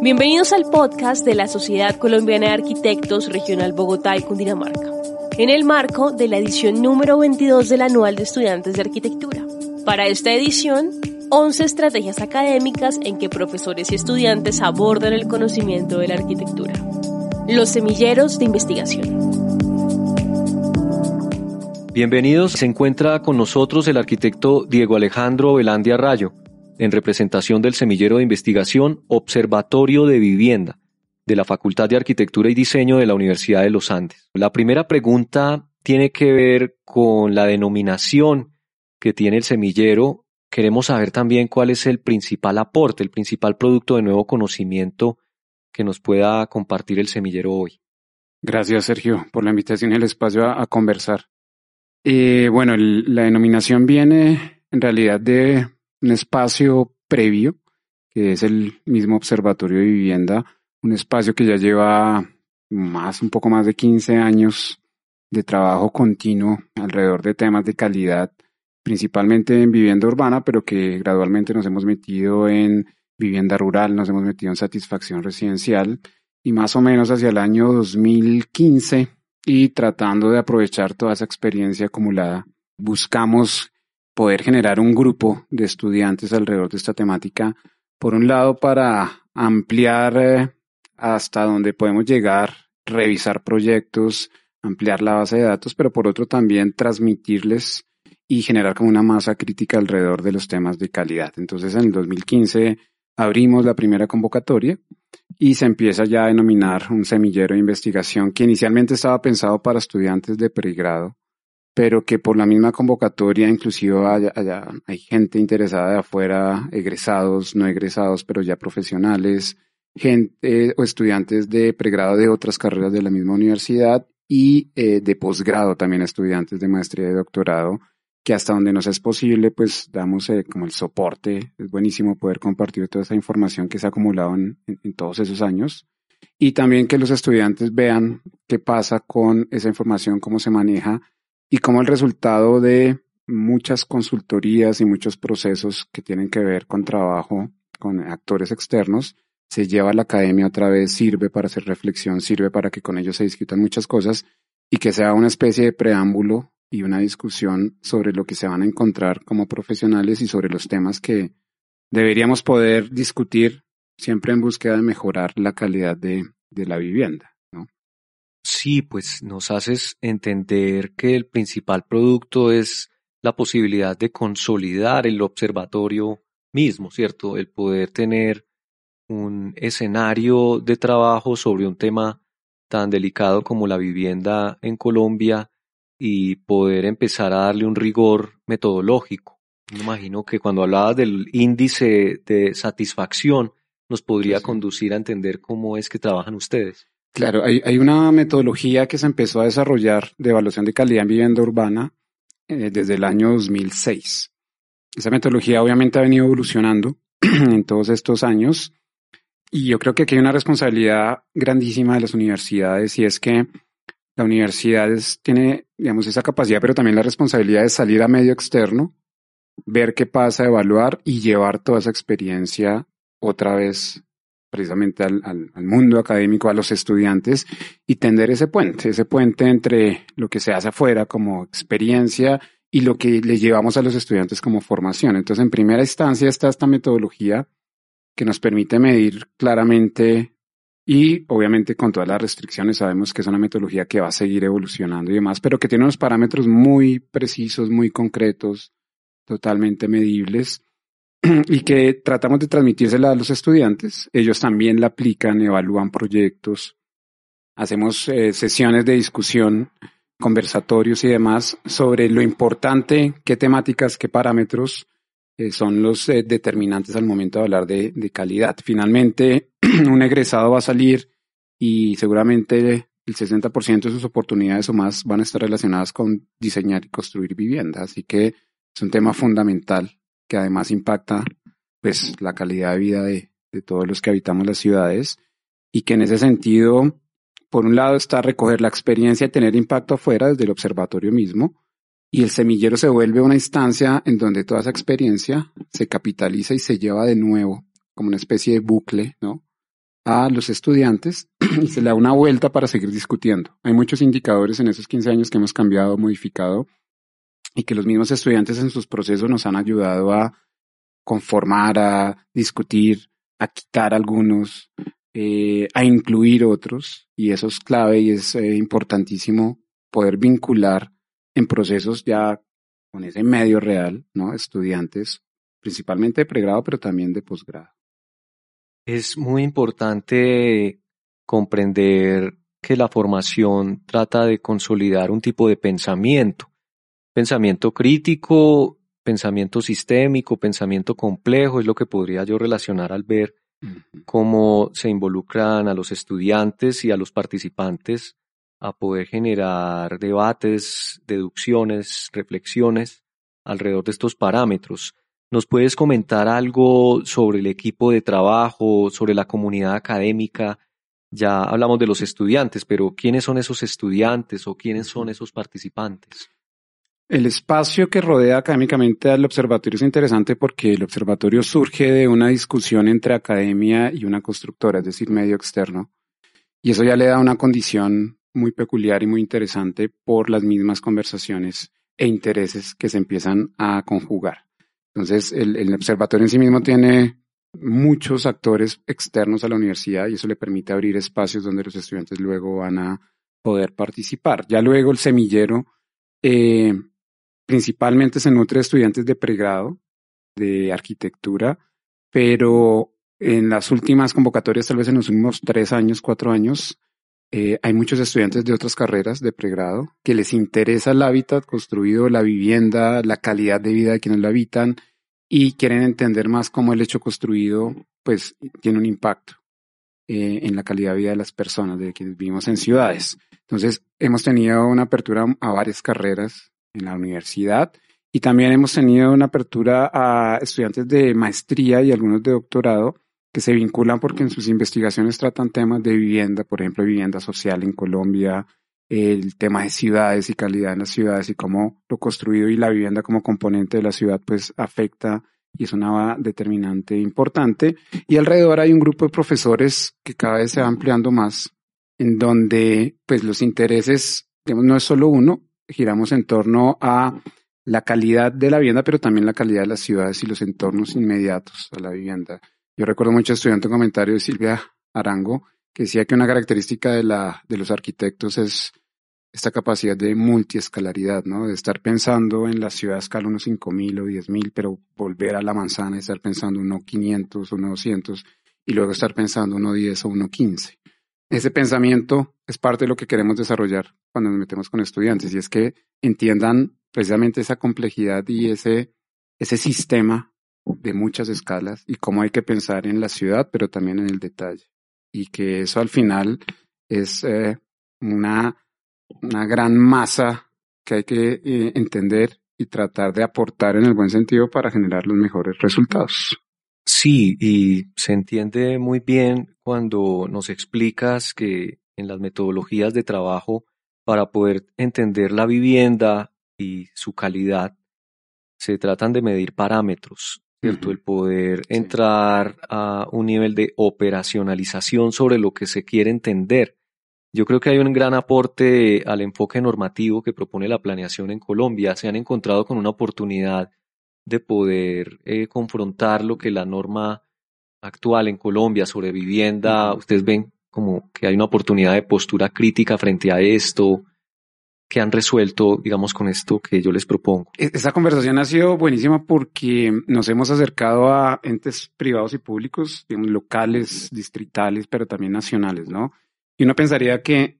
Bienvenidos al podcast de la Sociedad Colombiana de Arquitectos Regional Bogotá y Cundinamarca, en el marco de la edición número 22 del Anual de Estudiantes de Arquitectura. Para esta edición, 11 estrategias académicas en que profesores y estudiantes abordan el conocimiento de la arquitectura. Los semilleros de investigación. Bienvenidos, se encuentra con nosotros el arquitecto Diego Alejandro Velandia Rayo, en representación del semillero de investigación Observatorio de Vivienda de la Facultad de Arquitectura y Diseño de la Universidad de los Andes. La primera pregunta tiene que ver con la denominación que tiene el semillero. Queremos saber también cuál es el principal aporte, el principal producto de nuevo conocimiento que nos pueda compartir el semillero hoy. Gracias, Sergio, por la invitación y el espacio a, a conversar. Eh, bueno, el, la denominación viene en realidad de un espacio previo, que es el mismo Observatorio de Vivienda, un espacio que ya lleva más, un poco más de 15 años de trabajo continuo alrededor de temas de calidad, principalmente en vivienda urbana, pero que gradualmente nos hemos metido en vivienda rural, nos hemos metido en satisfacción residencial y más o menos hacia el año 2015 y tratando de aprovechar toda esa experiencia acumulada, buscamos poder generar un grupo de estudiantes alrededor de esta temática, por un lado para ampliar eh, hasta donde podemos llegar, revisar proyectos, ampliar la base de datos, pero por otro también transmitirles y generar como una masa crítica alrededor de los temas de calidad. Entonces en el 2015 abrimos la primera convocatoria y se empieza ya a denominar un semillero de investigación que inicialmente estaba pensado para estudiantes de pregrado, pero que por la misma convocatoria inclusive hay gente interesada de afuera, egresados, no egresados, pero ya profesionales, gente o estudiantes de pregrado de otras carreras de la misma universidad y eh, de posgrado también estudiantes de maestría y doctorado que hasta donde nos es posible, pues damos eh, como el soporte. Es buenísimo poder compartir toda esa información que se ha acumulado en, en, todos esos años. Y también que los estudiantes vean qué pasa con esa información, cómo se maneja y cómo el resultado de muchas consultorías y muchos procesos que tienen que ver con trabajo con actores externos se lleva a la academia otra vez, sirve para hacer reflexión, sirve para que con ellos se discutan muchas cosas y que sea una especie de preámbulo y una discusión sobre lo que se van a encontrar como profesionales y sobre los temas que deberíamos poder discutir siempre en búsqueda de mejorar la calidad de, de la vivienda. Sí, pues nos haces entender que el principal producto es la posibilidad de consolidar el observatorio mismo, ¿cierto? El poder tener un escenario de trabajo sobre un tema tan delicado como la vivienda en Colombia y poder empezar a darle un rigor metodológico. Me imagino que cuando hablabas del índice de satisfacción, nos podría conducir a entender cómo es que trabajan ustedes. Claro, hay, hay, una metodología que se empezó a desarrollar de evaluación de calidad en vivienda urbana eh, desde el año 2006. Esa metodología obviamente ha venido evolucionando en todos estos años y yo creo que aquí hay una responsabilidad grandísima de las universidades y es que la universidad tiene, digamos, esa capacidad, pero también la responsabilidad de salir a medio externo, ver qué pasa, evaluar y llevar toda esa experiencia otra vez precisamente al, al, al, mundo académico, a los estudiantes y tender ese puente, ese puente entre lo que se hace afuera como experiencia y lo que le llevamos a los estudiantes como formación. Entonces, en primera instancia está esta metodología que nos permite medir claramente y obviamente con todas las restricciones sabemos que es una metodología que va a seguir evolucionando y demás, pero que tiene unos parámetros muy precisos, muy concretos, totalmente medibles y que tratamos de transmitírsela a los estudiantes. Ellos también la aplican, evalúan proyectos, hacemos eh, sesiones de discusión conversatorios y demás sobre lo importante, qué temáticas, qué parámetros eh, son los eh, determinantes al momento de hablar de, de calidad. Finalmente, un egresado va a salir y seguramente el 60% de sus oportunidades o más van a estar relacionadas con diseñar y construir vivienda. Así que es un tema fundamental que además impacta pues la calidad de vida de, de todos los que habitamos las ciudades y que en ese sentido, por un lado está recoger la experiencia y tener impacto afuera desde el observatorio mismo y el semillero se vuelve una instancia en donde toda esa experiencia se capitaliza y se lleva de nuevo como una especie de bucle, ¿no? a los estudiantes y se le da una vuelta para seguir discutiendo. Hay muchos indicadores en esos 15 años que hemos cambiado, modificado y que los mismos estudiantes en sus procesos nos han ayudado a conformar, a discutir, a quitar algunos, eh, a incluir otros y eso es clave y es eh, importantísimo poder vincular en procesos ya con ese medio real, ¿no? Estudiantes, principalmente de pregrado, pero también de posgrado. Es muy importante comprender que la formación trata de consolidar un tipo de pensamiento, pensamiento crítico, pensamiento sistémico, pensamiento complejo, es lo que podría yo relacionar al ver cómo se involucran a los estudiantes y a los participantes a poder generar debates, deducciones, reflexiones alrededor de estos parámetros. ¿Nos puedes comentar algo sobre el equipo de trabajo, sobre la comunidad académica? Ya hablamos de los estudiantes, pero ¿quiénes son esos estudiantes o quiénes son esos participantes? El espacio que rodea académicamente al observatorio es interesante porque el observatorio surge de una discusión entre academia y una constructora, es decir, medio externo. Y eso ya le da una condición muy peculiar y muy interesante por las mismas conversaciones e intereses que se empiezan a conjugar. Entonces, el, observatorio en sí mismo tiene muchos actores externos a la universidad y eso le permite abrir espacios donde los estudiantes luego van a poder participar. Ya luego el semillero eh, principalmente se nutre de estudiantes de pregrado, de arquitectura, pero en las últimas convocatorias, tal vez en los últimos tres años, cuatro años, eh, hay muchos estudiantes de otras carreras de pregrado que les interesa el hábitat construido, la vivienda, la calidad de vida de quienes lo habitan y quieren entender más cómo el hecho construido pues tiene un impacto eh, en la calidad de vida de las personas, de quienes vivimos en ciudades. Entonces, hemos tenido una apertura a varias carreras en la universidad y también hemos tenido una apertura a estudiantes de maestría y algunos de doctorado que se vinculan porque en sus investigaciones tratan temas de vivienda, por ejemplo, vivienda social en Colombia, el tema de ciudades y calidad en las ciudades y cómo lo construido y la vivienda como componente de la ciudad pues afecta y es una determinante importante. Y alrededor hay un grupo de profesores que cada vez se va ampliando más, en donde pues los intereses, no es solo uno, giramos en torno a la calidad de la vivienda, pero también la calidad de las ciudades y los entornos inmediatos a la vivienda. Yo recuerdo mucho estudiante un comentario de Silvia Arango que decía que una característica de, los arquitectos es esta capacidad de multiescalaridad, ¿no? De estar pensando en la ciudad a escala unos 5.000 o 10.000, pero volver a la manzana y estar pensando uno 500, uno 200 y luego estar pensando uno 10 o uno 15. Ese pensamiento es parte de lo que queremos desarrollar cuando nos metemos con estudiantes y es que entiendan precisamente esa complejidad y ese sistema de muchas escalas y cómo hay que pensar en la ciudad, pero también en el detalle. Y que eso al final es eh, una, una gran masa que hay que eh, entender y tratar de aportar en el buen sentido para generar los mejores resultados. Sí, y se entiende muy bien cuando nos explicas que en las metodologías de trabajo, para poder entender la vivienda y su calidad, se tratan de medir parámetros el poder entrar a un nivel de operacionalización sobre lo que se quiere entender. Yo creo que hay un gran aporte al enfoque normativo que propone la planeación en Colombia. Se han encontrado con una oportunidad de poder eh, confrontar lo que la norma actual en Colombia sobre vivienda, ustedes ven como que hay una oportunidad de postura crítica frente a esto, que han resuelto, digamos, con esto que yo les propongo. E-, esa conversación ha sido buenísima porque nos hemos acercado a entes privados y públicos, digamos, locales, distritales, pero también nacionales, ¿no? Y uno pensaría que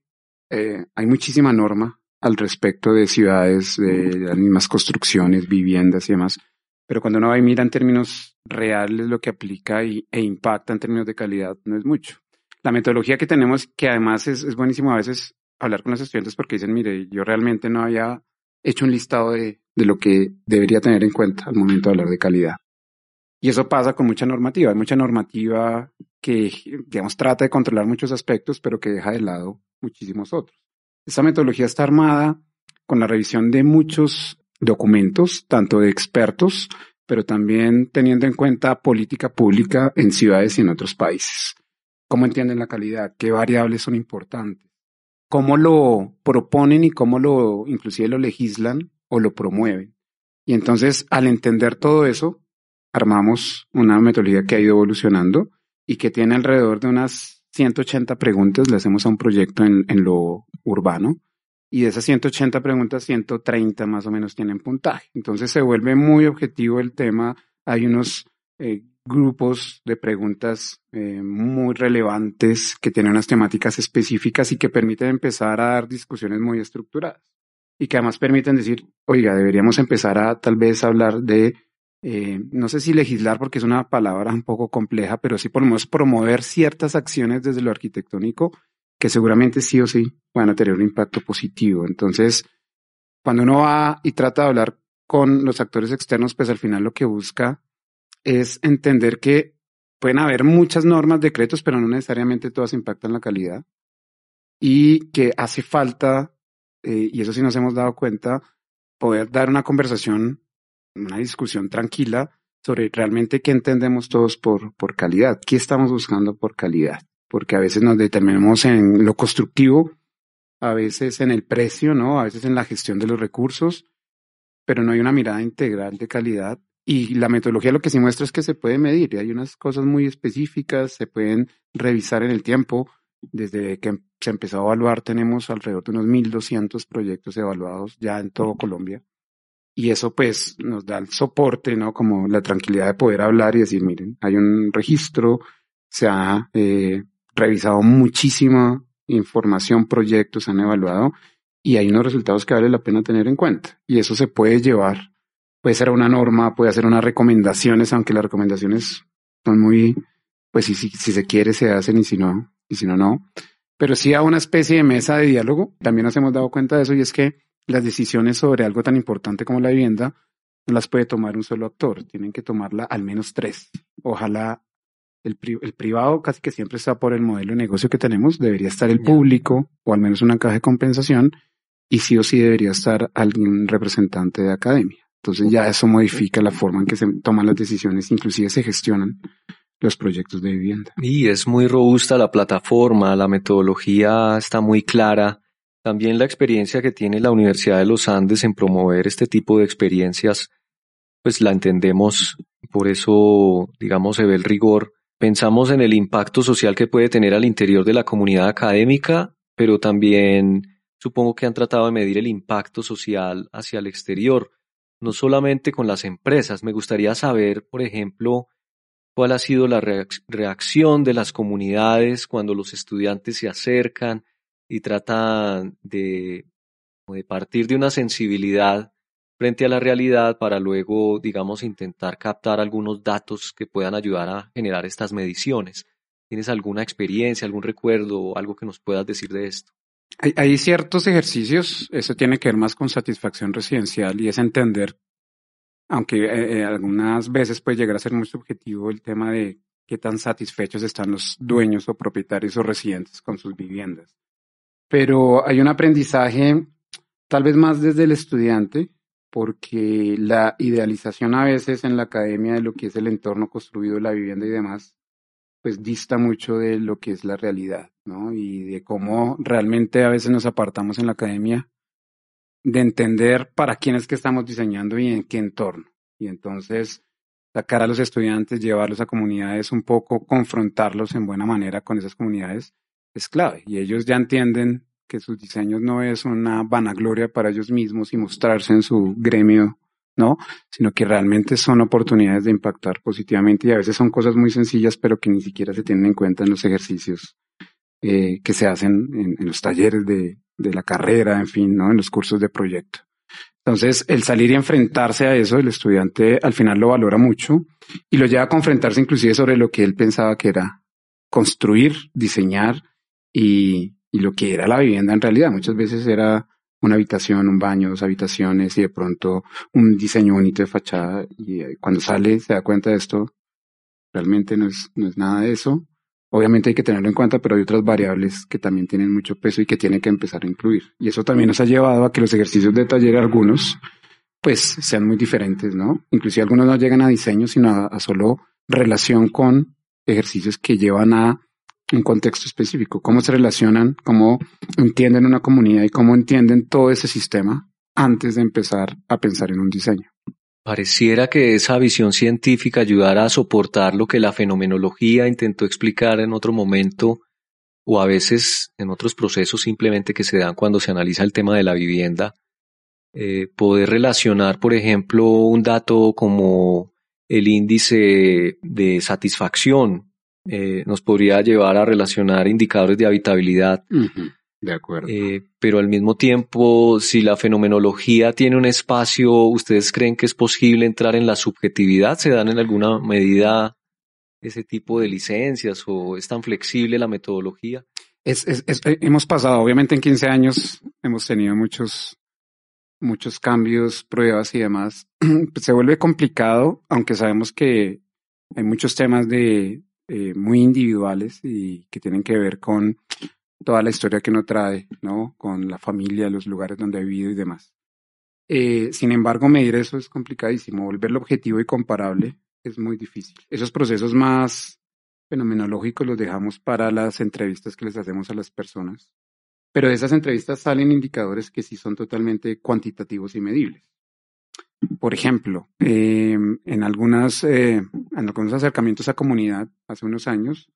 eh, hay muchísima norma, al respecto de ciudades, de las mismas construcciones, viviendas y demás. Pero cuando uno va y mira en términos reales lo que aplica y, e impacta en términos de calidad, no es mucho. La metodología que tenemos, que además es, es buenísimo a veces hablar con los estudiantes porque dicen, mire, yo realmente no había hecho un listado de, lo que debería tener en cuenta al momento de hablar de calidad. Y eso pasa con mucha normativa. Hay mucha normativa que, digamos, trata de controlar muchos aspectos, pero que deja de lado muchísimos otros. Esta metodología está armada con la revisión de muchos documentos, tanto de expertos, pero también teniendo en cuenta política pública en ciudades y en otros países. ¿Cómo entienden la calidad? ¿Qué variables son importantes? ¿Cómo lo proponen y cómo lo, inclusive lo legislan o lo promueven? Y entonces, al entender todo eso, armamos una metodología que ha ido evolucionando y que tiene alrededor de unas 180 preguntas, le hacemos a un proyecto en, lo urbano, y de esas 180 preguntas, 130 más o menos tienen puntaje. Entonces se vuelve muy objetivo el tema. Hay unos eh, grupos de preguntas eh, muy relevantes que tienen unas temáticas específicas y que permiten empezar a dar discusiones muy estructuradas. Y que además permiten decir, oiga, deberíamos empezar a tal vez hablar de, eh, no sé si legislar porque es una palabra un poco compleja, pero sí podemos promover ciertas acciones desde lo arquitectónico que seguramente sí o sí van a tener un impacto positivo. Entonces, cuando uno va y trata de hablar con los actores externos, pues al final lo que busca es entender que pueden haber muchas normas, decretos, pero no necesariamente todas impactan la calidad y que hace falta, eh, y eso sí nos hemos dado cuenta, poder dar una conversación, una discusión tranquila sobre realmente qué entendemos todos por, por calidad, qué estamos buscando por calidad porque a veces nos determinamos en lo constructivo, a veces en el precio, ¿no? A veces en la gestión de los recursos, pero no hay una mirada integral de calidad. Y la metodología lo que sí muestra es que se puede medir y hay unas cosas muy específicas, se pueden revisar en el tiempo. Desde que se empezó a evaluar tenemos alrededor de unos 1.200 proyectos evaluados ya en todo Colombia. Y eso pues nos da el soporte, ¿no? Como la tranquilidad de poder hablar y decir, miren, hay un registro, se ha eh, revisado muchísima información, proyectos, han evaluado y hay unos resultados que vale la pena tener en cuenta. Y eso se puede llevar, puede ser una norma, puede hacer unas recomendaciones, aunque las recomendaciones son muy, pues si, si, si se quiere se hacen y si no, y si no, no. Pero sí a una especie de mesa de diálogo, también nos hemos dado cuenta de eso y es que las decisiones sobre algo tan importante como la vivienda no las puede tomar un solo actor, tienen que tomarla al menos tres. Ojalá el, el, privado casi que siempre está por el modelo de negocio que tenemos, debería estar el público o al menos una caja de compensación y sí o sí debería estar algún representante de academia. Entonces ya eso modifica la forma en que se toman las decisiones, inclusive se gestionan los proyectos de vivienda. Y es muy robusta la plataforma, la metodología está muy clara. También la experiencia que tiene la Universidad de los Andes en promover este tipo de experiencias, pues la entendemos, por eso, digamos, se ve el rigor Pensamos en el impacto social que puede tener al interior de la comunidad académica, pero también supongo que han tratado de medir el impacto social hacia el exterior, no solamente con las empresas. Me gustaría saber, por ejemplo, cuál ha sido la reacción de las comunidades cuando los estudiantes se acercan y tratan de, de partir de una sensibilidad frente a la realidad para luego, digamos, intentar captar algunos datos que puedan ayudar a generar estas mediciones. ¿Tienes alguna experiencia, algún recuerdo algo que nos puedas decir de esto? Hay, ciertos ejercicios, eso tiene que ver más con satisfacción residencial y es entender, aunque eh, eh, algunas veces puede llegar a ser muy subjetivo el tema de qué tan satisfechos están los dueños o propietarios o residentes con sus viviendas. Pero hay un aprendizaje tal vez más desde el estudiante porque la idealización a veces en la academia de lo que es el entorno construido, la vivienda y demás, pues dista mucho de lo que es la realidad, ¿no? Y de cómo realmente a veces nos apartamos en la academia de entender para quién es que estamos diseñando y en qué entorno. Y entonces sacar a los estudiantes, llevarlos a comunidades, un poco confrontarlos en buena manera con esas comunidades es clave. Y ellos ya entienden que sus diseños no es una vanagloria para ellos mismos y mostrarse en su gremio, ¿no? Sino que realmente son oportunidades de impactar positivamente y a veces son cosas muy sencillas, pero que ni siquiera se tienen en cuenta en los ejercicios eh, que se hacen en, los talleres de, de la carrera, en fin, ¿no? En los cursos de proyecto. Entonces, el salir y enfrentarse a eso, el estudiante al final lo valora mucho y lo lleva a confrontarse inclusive sobre lo que él pensaba que era construir, diseñar y, y lo que era la vivienda en realidad. Muchas veces era una habitación, un baño, dos habitaciones y de pronto un diseño bonito de fachada y eh, cuando sale se da cuenta de esto, realmente no es, no es nada de eso. Obviamente hay que tenerlo en cuenta, pero hay otras variables que también tienen mucho peso y que tiene que empezar a incluir. Y eso también nos ha llevado a que los ejercicios de taller, algunos, pues sean muy diferentes, ¿no? Inclusive algunos no llegan a diseño, sino a, a solo relación con ejercicios que llevan a un contexto específico, cómo se relacionan, cómo entienden una comunidad y cómo entienden todo ese sistema antes de empezar a pensar en un diseño. Pareciera que esa visión científica ayudara a soportar lo que la fenomenología intentó explicar en otro momento o a veces en otros procesos simplemente que se dan cuando se analiza el tema de la vivienda. Eh, poder relacionar, por ejemplo, un dato como el índice de satisfacción eh, nos podría llevar a relacionar indicadores de habitabilidad. De acuerdo. Eh, pero al mismo tiempo, si la fenomenología tiene un espacio, ¿ustedes creen que es posible entrar en la subjetividad? ¿Se dan en alguna medida ese tipo de licencias o es tan flexible la metodología? Es, es, es, eh, hemos pasado, obviamente en 15 años hemos tenido muchos, muchos cambios, pruebas y demás. Se vuelve complicado, aunque sabemos que hay muchos temas de, eh, muy individuales y que tienen que ver con toda la historia que uno trae, ¿no? Con la familia, los lugares donde ha vivido y demás. Eh, sin embargo, medir eso es complicadísimo. Volverlo objetivo y comparable es muy difícil. Esos procesos más fenomenológicos los dejamos para las entrevistas que les hacemos a las personas. Pero de esas entrevistas salen indicadores que sí son totalmente cuantitativos y medibles. Por ejemplo, eh, en, algunas, eh, en algunos acercamientos a comunidad hace unos años,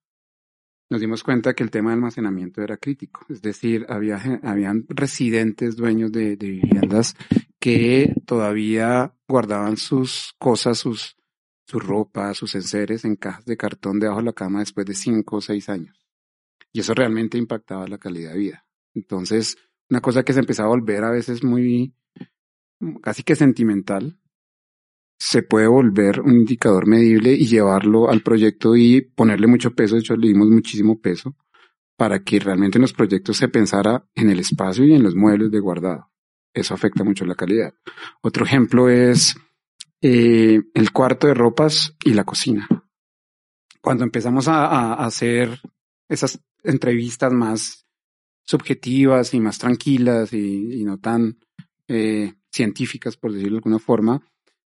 nos dimos cuenta que el tema de almacenamiento era crítico. Es decir, había, habían residentes dueños de, viviendas que todavía guardaban sus cosas, sus, su ropa, sus enseres en cajas de cartón debajo de la cama después de cinco o seis años. Y eso realmente impactaba la calidad de vida. Entonces, una cosa que se empezaba a volver a veces muy, casi que sentimental, se puede volver un indicador medible y llevarlo al proyecto y ponerle mucho peso, de hecho le dimos muchísimo peso, para que realmente en los proyectos se pensara en el espacio y en los muebles de guardado. Eso afecta mucho la calidad. Otro ejemplo es eh, el cuarto de ropas y la cocina. Cuando empezamos a, hacer esas entrevistas más subjetivas y más tranquilas y, y no tan eh, científicas, por decirlo de alguna forma,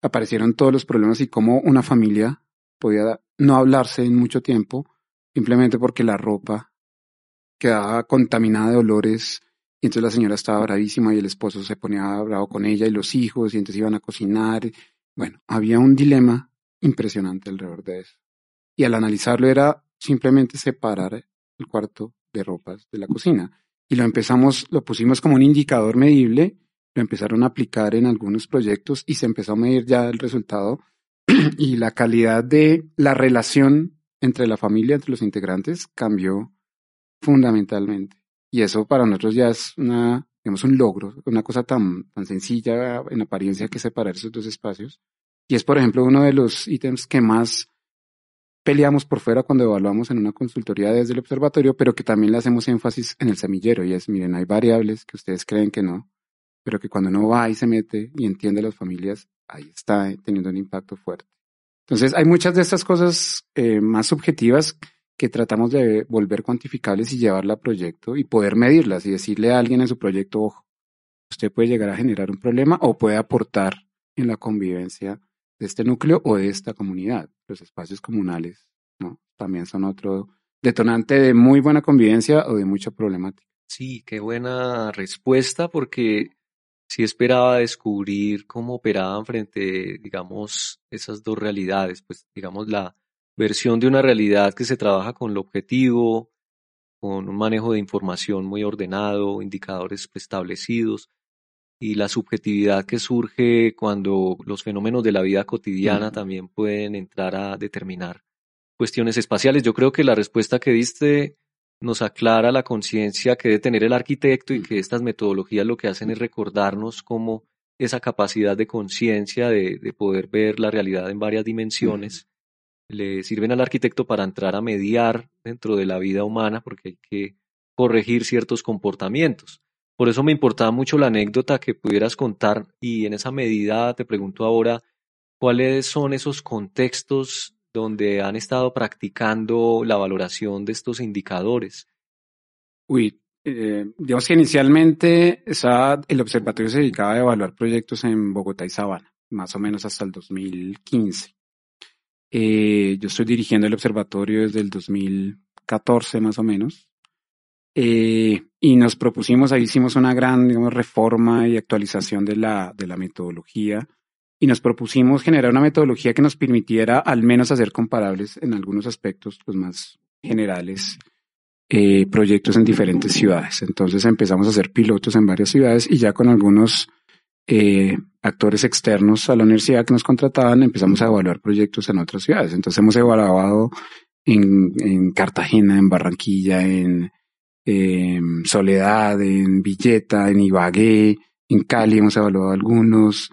aparecieron todos los problemas y cómo una familia podía no hablarse en mucho tiempo simplemente porque la ropa quedaba contaminada de olores y entonces la señora estaba bravísima y el esposo se ponía bravo con ella y los hijos y entonces iban a cocinar. Bueno, había un dilema impresionante alrededor de eso. Y al analizarlo era simplemente separar el cuarto de ropas de la cocina. Y lo empezamos, lo pusimos como un indicador medible lo empezaron a aplicar en algunos proyectos y se empezó a medir ya el resultado y la calidad de la relación entre la familia, entre los integrantes, cambió fundamentalmente. Y eso para nosotros ya es una, digamos, un logro, una cosa tan, tan sencilla en apariencia que separar esos dos espacios. Y es, por ejemplo, uno de los ítems que más peleamos por fuera cuando evaluamos en una consultoría desde el observatorio, pero que también le hacemos énfasis en el semillero. Y es, miren, hay variables que ustedes creen que no, pero que cuando uno va y se mete y entiende las familias, ahí está teniendo un impacto fuerte. Entonces, hay muchas de estas cosas eh, más subjetivas que tratamos de volver cuantificables y llevarla a proyecto y poder medirlas y decirle a alguien en su proyecto, ojo, usted puede llegar a generar un problema o puede aportar en la convivencia de este núcleo o de esta comunidad. Los espacios comunales ¿no? también son otro detonante de muy buena convivencia o de mucha problemática. Sí, qué buena respuesta porque sí esperaba descubrir cómo operaban frente, digamos, esas dos realidades, pues digamos la versión de una realidad que se trabaja con lo objetivo, con un manejo de información muy ordenado, indicadores establecidos, y la subjetividad que surge cuando los fenómenos de la vida cotidiana también pueden entrar a determinar cuestiones espaciales. Yo creo que la respuesta que diste nos aclara la conciencia que debe tener el arquitecto y que estas metodologías lo que hacen es recordarnos cómo esa capacidad de conciencia de, de, poder ver la realidad en varias dimensiones le sirven al arquitecto para entrar a mediar dentro de la vida humana porque hay que corregir ciertos comportamientos. Por eso me importaba mucho la anécdota que pudieras contar y en esa medida te pregunto ahora cuáles son esos contextos donde han estado practicando la valoración de estos indicadores. Uy, eh, digamos que inicialmente el observatorio se dedicaba a evaluar proyectos en Bogotá y Sabana, más o menos hasta el 2015. Eh, yo estoy dirigiendo el observatorio desde el 2014 más o menos. Eh, y nos propusimos, ahí hicimos una gran reforma y actualización de la metodología y nos propusimos generar una metodología que nos permitiera al menos hacer comparables en algunos aspectos pues, más generales eh, proyectos en diferentes ciudades. Entonces empezamos a hacer pilotos en varias ciudades y ya con algunos eh, actores externos a la universidad que nos contrataban empezamos a evaluar proyectos en otras ciudades. Entonces hemos evaluado en, en Cartagena, en Barranquilla, en Soledad, en Villeta, en Ibagué, en Cali hemos evaluado algunos,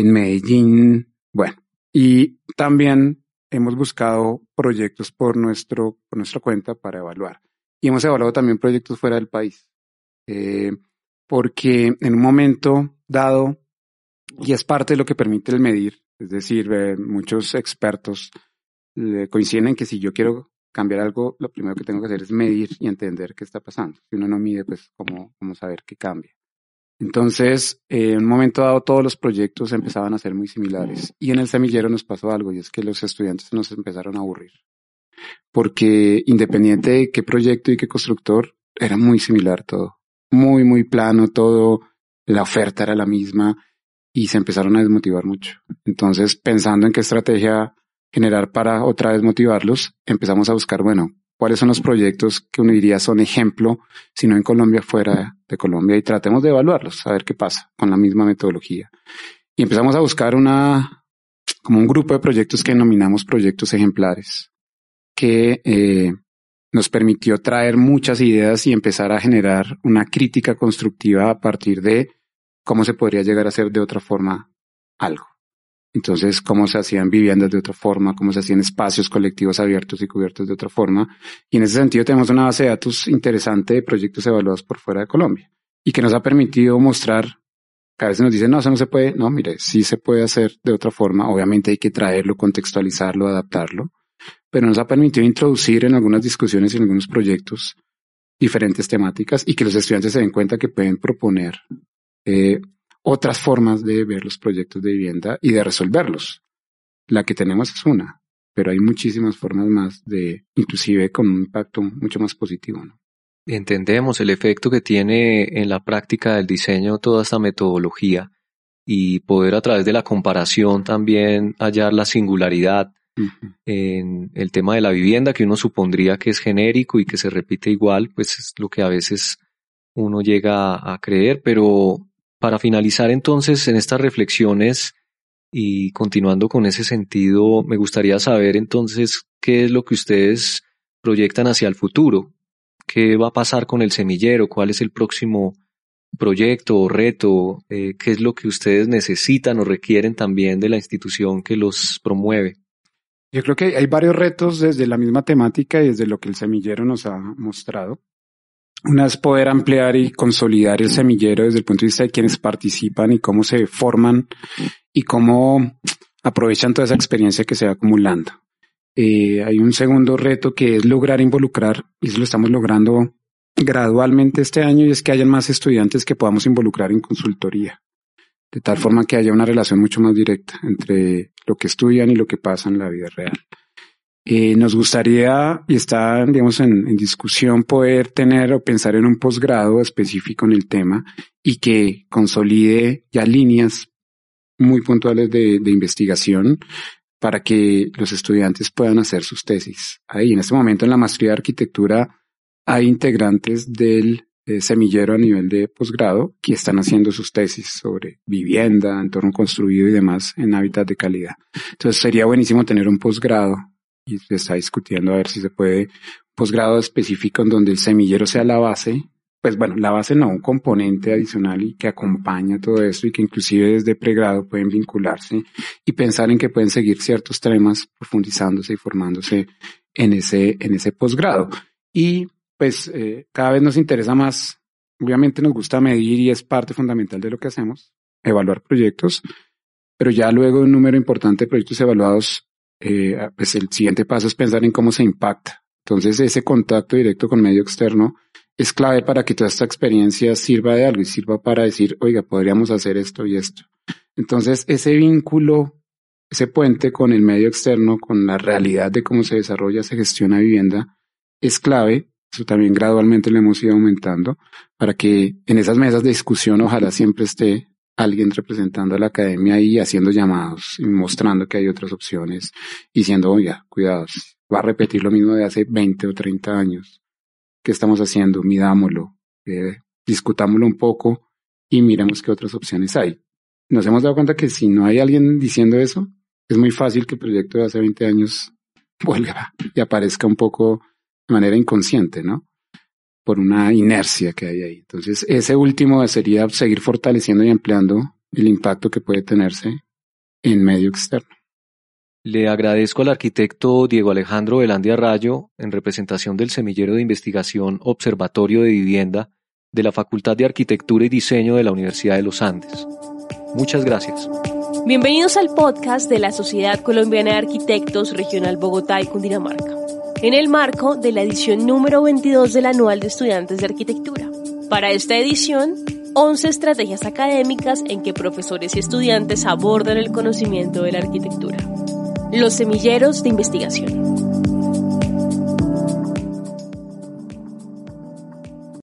en Medellín, bueno, y también hemos buscado proyectos por, nuestro, por nuestra cuenta para evaluar. Y hemos evaluado también proyectos fuera del país, eh, porque en un momento dado, y es parte de lo que permite el medir, es decir, eh, muchos expertos coinciden en que si yo quiero cambiar algo, lo primero que tengo que hacer es medir y entender qué está pasando. Si uno no mide, pues cómo, cómo saber qué cambia. Entonces, en un momento dado, todos los proyectos empezaban a ser muy similares. Y en el semillero nos pasó algo, y es que los estudiantes nos empezaron a aburrir. Porque independiente de qué proyecto y qué constructor, era muy similar todo. Muy, muy plano todo. La oferta era la misma y se empezaron a desmotivar mucho. Entonces, pensando en qué estrategia generar para otra vez motivarlos, empezamos a buscar, bueno, cuáles son los proyectos que uno diría son ejemplo, si no en Colombia, fuera de Colombia, y tratemos de evaluarlos, a ver qué pasa con la misma metodología. Y empezamos a buscar una, como un grupo de proyectos que denominamos proyectos ejemplares, que eh, nos permitió traer muchas ideas y empezar a generar una crítica constructiva a partir de cómo se podría llegar a hacer de otra forma algo. Entonces, cómo se hacían viviendas de otra forma, cómo se hacían espacios colectivos abiertos y cubiertos de otra forma. Y en ese sentido tenemos una base de datos interesante de proyectos evaluados por fuera de Colombia y que nos ha permitido mostrar, que a veces nos dicen, no, eso no se puede. No, mire, sí se puede hacer de otra forma. Obviamente hay que traerlo, contextualizarlo, adaptarlo, pero nos ha permitido introducir en algunas discusiones y en algunos proyectos diferentes temáticas y que los estudiantes se den cuenta que pueden proponer eh, otras formas de ver los proyectos de vivienda y de resolverlos. La que tenemos es una, pero hay muchísimas formas más de, inclusive con un impacto mucho más positivo. Entendemos el efecto que tiene en la práctica del diseño toda esta metodología y poder a través de la comparación también hallar la singularidad en el tema de la vivienda que uno supondría que es genérico y que se repite igual, pues es lo que a veces uno llega a creer, pero para finalizar entonces en estas reflexiones y continuando con ese sentido, me gustaría saber entonces qué es lo que ustedes proyectan hacia el futuro, qué va a pasar con el semillero, cuál es el próximo proyecto o reto, eh, qué es lo que ustedes necesitan o requieren también de la institución que los promueve. Yo creo que hay varios retos desde la misma temática y desde lo que el semillero nos ha mostrado. Una es poder ampliar y consolidar el semillero desde el punto de vista de quienes participan y cómo se forman y cómo aprovechan toda esa experiencia que se va acumulando. Eh, hay un segundo reto que es lograr involucrar, y eso lo estamos logrando gradualmente este año, y es que haya más estudiantes que podamos involucrar en consultoría, de tal forma que haya una relación mucho más directa entre lo que estudian y lo que pasa en la vida real. Eh, nos gustaría, y está, digamos, en, discusión, poder tener o pensar en un posgrado específico en el tema y que consolide ya líneas muy puntuales de, investigación para que los estudiantes puedan hacer sus tesis. Ahí, en este momento, en la maestría de arquitectura, hay integrantes del eh, semillero a nivel de posgrado que están haciendo sus tesis sobre vivienda, entorno construido y demás en hábitat de calidad. Entonces sería buenísimo tener un posgrado y se está discutiendo a ver si se puede posgrado específico en donde el semillero sea la base, pues bueno, la base no, un componente adicional y que acompaña todo esto y que inclusive desde pregrado pueden vincularse y pensar en que pueden seguir ciertos temas profundizándose y formándose en ese, en ese posgrado. Y pues eh, cada vez nos interesa más, obviamente nos gusta medir y es parte fundamental de lo que hacemos, evaluar proyectos, pero ya luego un número importante de proyectos evaluados, eh, pues el siguiente paso es pensar en cómo se impacta. Entonces ese contacto directo con medio externo es clave para que toda esta experiencia sirva de algo y sirva para decir, oiga, podríamos hacer esto y esto. Entonces ese vínculo, ese puente con el medio externo, con la realidad de cómo se desarrolla, se gestiona vivienda, es clave. Eso también gradualmente lo hemos ido aumentando para que en esas mesas de discusión ojalá siempre esté alguien representando a la academia y haciendo llamados y mostrando que hay otras opciones y diciendo, oiga, cuidados, va a repetir lo mismo de hace 20 o 30 años. ¿Qué estamos haciendo? Midámoslo, eh, discutámoslo un poco y miremos qué otras opciones hay. Nos hemos dado cuenta que si no hay alguien diciendo eso, es muy fácil que el proyecto de hace 20 años vuelva y aparezca un poco de manera inconsciente, ¿no? Por una inercia que hay ahí. Entonces, ese último sería seguir fortaleciendo y ampliando el impacto que puede tenerse en medio externo. Le agradezco al arquitecto Diego Alejandro Velandia Rayo, en representación del Semillero de Investigación Observatorio de Vivienda de la Facultad de Arquitectura y Diseño de la Universidad de los Andes. Muchas gracias. Bienvenidos al podcast de la Sociedad Colombiana de Arquitectos Regional Bogotá y Cundinamarca en el marco de la edición número 22 del Anual de Estudiantes de Arquitectura. Para esta edición, 11 estrategias académicas en que profesores y estudiantes abordan el conocimiento de la arquitectura. Los semilleros de investigación.